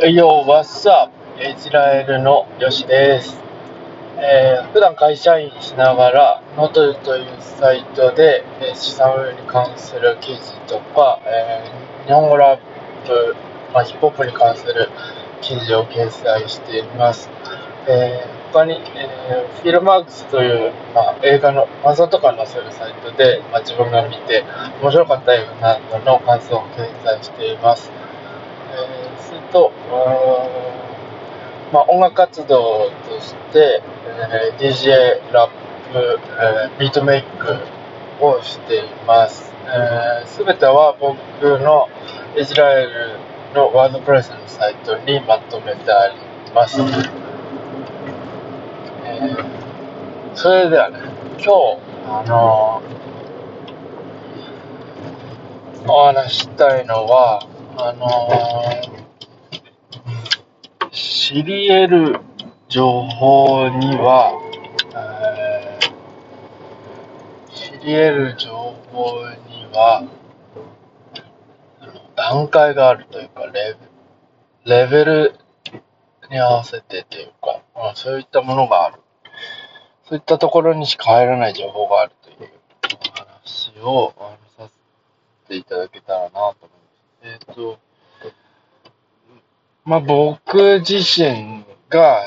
Yo, what's up? イスラエルのヨシです。えー普段会社員しながら、ノートというサイトで、え資産運用に関する記事とか、えー日本語ラップ、まあ、ヒップホップに関する記事を掲載しています。えー他に、え Filmarks という、まあ、映画の感想とか載せるサイトで、まあ、自分が見て面白かった映画などの感想を掲載しています。えー、すると、まあ、音楽活動として、えー DJ、ラップ、えービートメイクをしています。す、べ、ては僕のイスラエルのワードプレスのサイトにまとめてあります。えーそれではね、今日、あのーお話ししたいのは、あのー知り得る情報には、えー知り得る情報には、段階があるというか、レベレベルに合わせてというか、まあ、そういったものがある。そういったところにしか入らない情報があるという話をさせていただけたらなと思います。えっ、と、まあ僕自身が、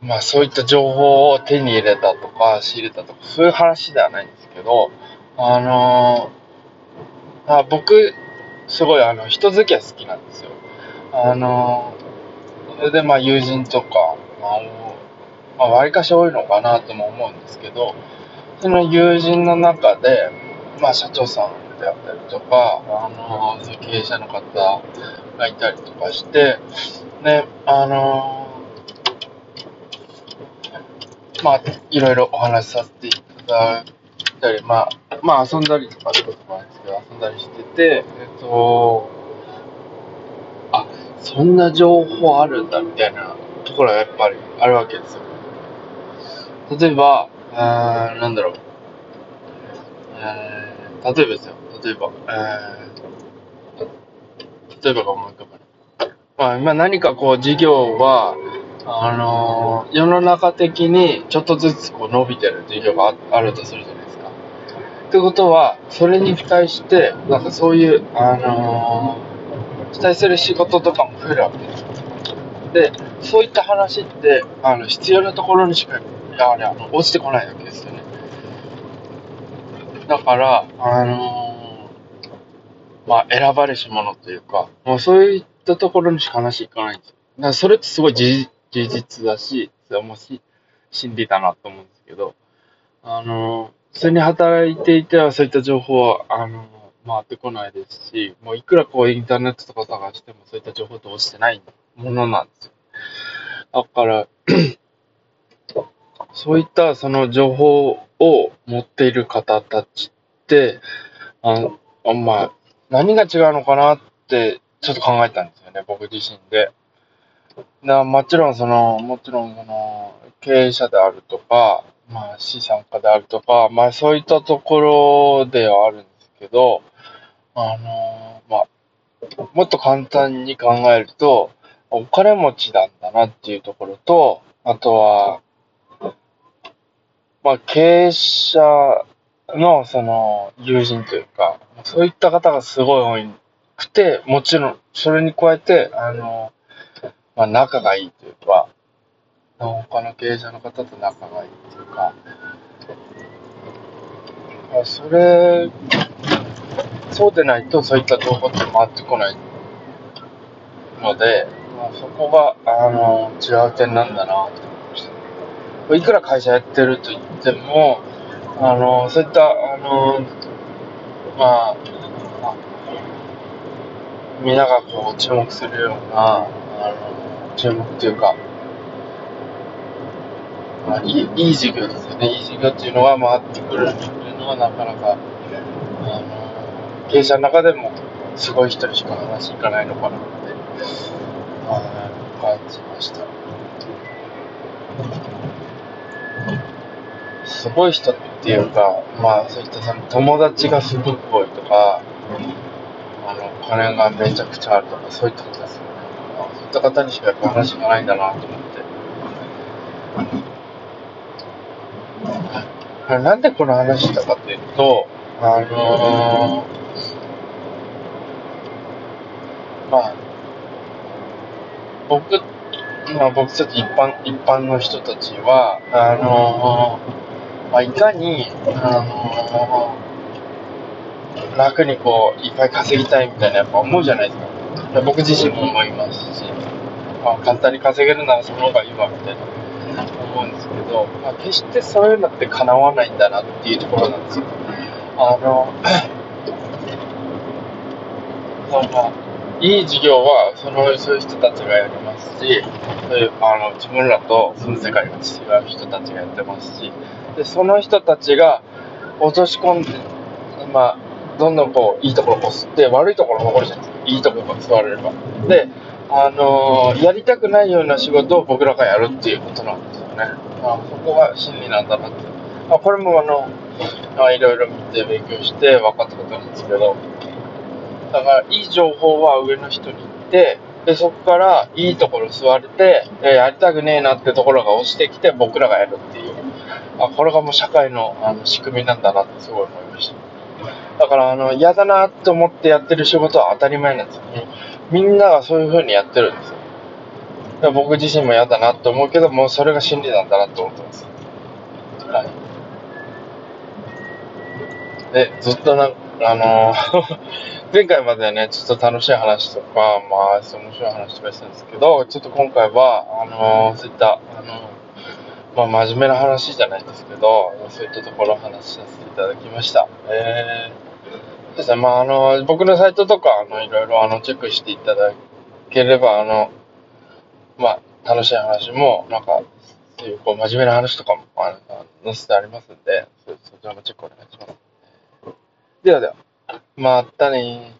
まあそういった情報を手に入れたとか仕入れたとか、そういう話ではないんですけど、あのーあ僕、すごいあの人付き合い好きなんですよ。あのーそれでまあ友人とか、まあ、まあ、割かし多いのかなとも思うんですけど、その友人の中で、まあ社長さんであったりとか、あのーそういう経営者の方がいたりとかして、で、あのーまあ、いろいろお話しさせていただいたり、まあ、まあ遊んだりとかってこともあるんですけど、遊んだりしてて、えっと、あ、そんな情報あるんだみたいなところがやっぱりあるわけですよ。例えば、あーなんだろう、えー、例えばですよ、例えば、えー、例えばが思い浮かば。まあ、今何かこう事業は、あのー世の中的にちょっとずつこう伸びてる事業がああるとするじゃないですか。ってことは、それに期待して、なんかそういう、あのー期待する仕事とかも増えるわけです。で、そういった話って、あの、必要なところにしか、やはりあの落ちてこないわけですよね。だから、あのーまあ、選ばれし者というか、もうそういったところにしか話いかないんですよ。だからそれってすごい事実だし、それはもし真理だなと思うんですけど、あの普通に働いていてはそういった情報は、あの回ってこないですし、もういくらこうインターネットとか探してもそういった情報って落ちてないものなんですよ。だから、そういったその情報を持っている方たちって、あまあ、何が違うのかなってちょっと考えたんですよね、僕自身で。なもちろんその、もちろんその、経営者であるとか、まあ資産家であるとか、まあそういったところではあるんですけど、あのまあ、もっと簡単に考えると、お金持ちなんだなっていうところと、あとは、まあ経営者のその友人というか、そういった方がすごい多くて、もちろんそれに加えて、あの、まあ仲がいいというか、他の経営者の方と仲がいいというか、それ、そうでないとそういった情報って回ってこないので、まあ、そこが、あの、違う点なんだなと思いました。いくら会社やってると言っても、あの、そういった、あの、まあ、まあみんながこう注目するような、あの、注目というか、まあ、いいいい授業ですよね。いい授業っていうのが回ってくるっていうのはなかなか、あの、経営者の中でもすごい人にしか話いかないのかなって、はい感じました。すごい人ってていうか、まあそういったその友達がすごく多いとか、あの、金がめちゃくちゃあるとか、そういったことですよねそうい。った方にしかやっぱ話がないんだなと思って。なんでこの話したかっていうと、あのー、まあ、僕、まあ僕たち一般、一般の人たちは、あのー、まあいかに、あのー、楽にこう、いっぱい稼ぎたいみたいなやっぱ思うじゃないですか。僕自身も思いますし、まあ簡単に稼げるならその方がいいわみたいな思うんですけど、まあ決してそういうのって叶わないんだなっていうところなんですよ。あの、その、いい事業は、その、そういう人たちがやりますし、そういう、あの、自分らと住む世界が違う人たちがやってますし、で、その人たちが落とし込んで、まあ、どんどんこう、いいところを吸って、悪いところ残るじゃないですか。いいところが座れれば。で、あのー、やりたくないような仕事を僕らがやるっていうことなんですよね。あそこが真理なんだなって。あこれもあの、いろいろ見て勉強して分かったことなんですけど、だからいい情報は上の人に行って、で、そこからいいところ座れて、やりたくねえなってところが落ちてきて僕らがやるっていう。あ、これがもう社会のあの仕組みなんだなってすごい思いました。だからあの、嫌だなと思ってやってる仕事は当たり前なんですよ。みんながそういう風にやってるんですよ。僕自身も嫌だなと思うけど、もうそれが真理なんだなと思ってます。はい。で、ずっとな、あのー 前回まではね、ちょっと楽しい話とか、まあ、面白い話とかしたんですけど、ちょっと今回は、あのー、そういった、あのー、まあ、真面目な話じゃないですけど、そういったところを話させていただきました。えー、ですね、まあ、あの、僕のサイトとか、あの、いろいろ、あの、チェックしていただければ、あの、まあ、楽しい話も、なんか、そういう、こう、真面目な話とかも、あの、載せてありますんで、そちらもチェックお願いします。ではでは、またね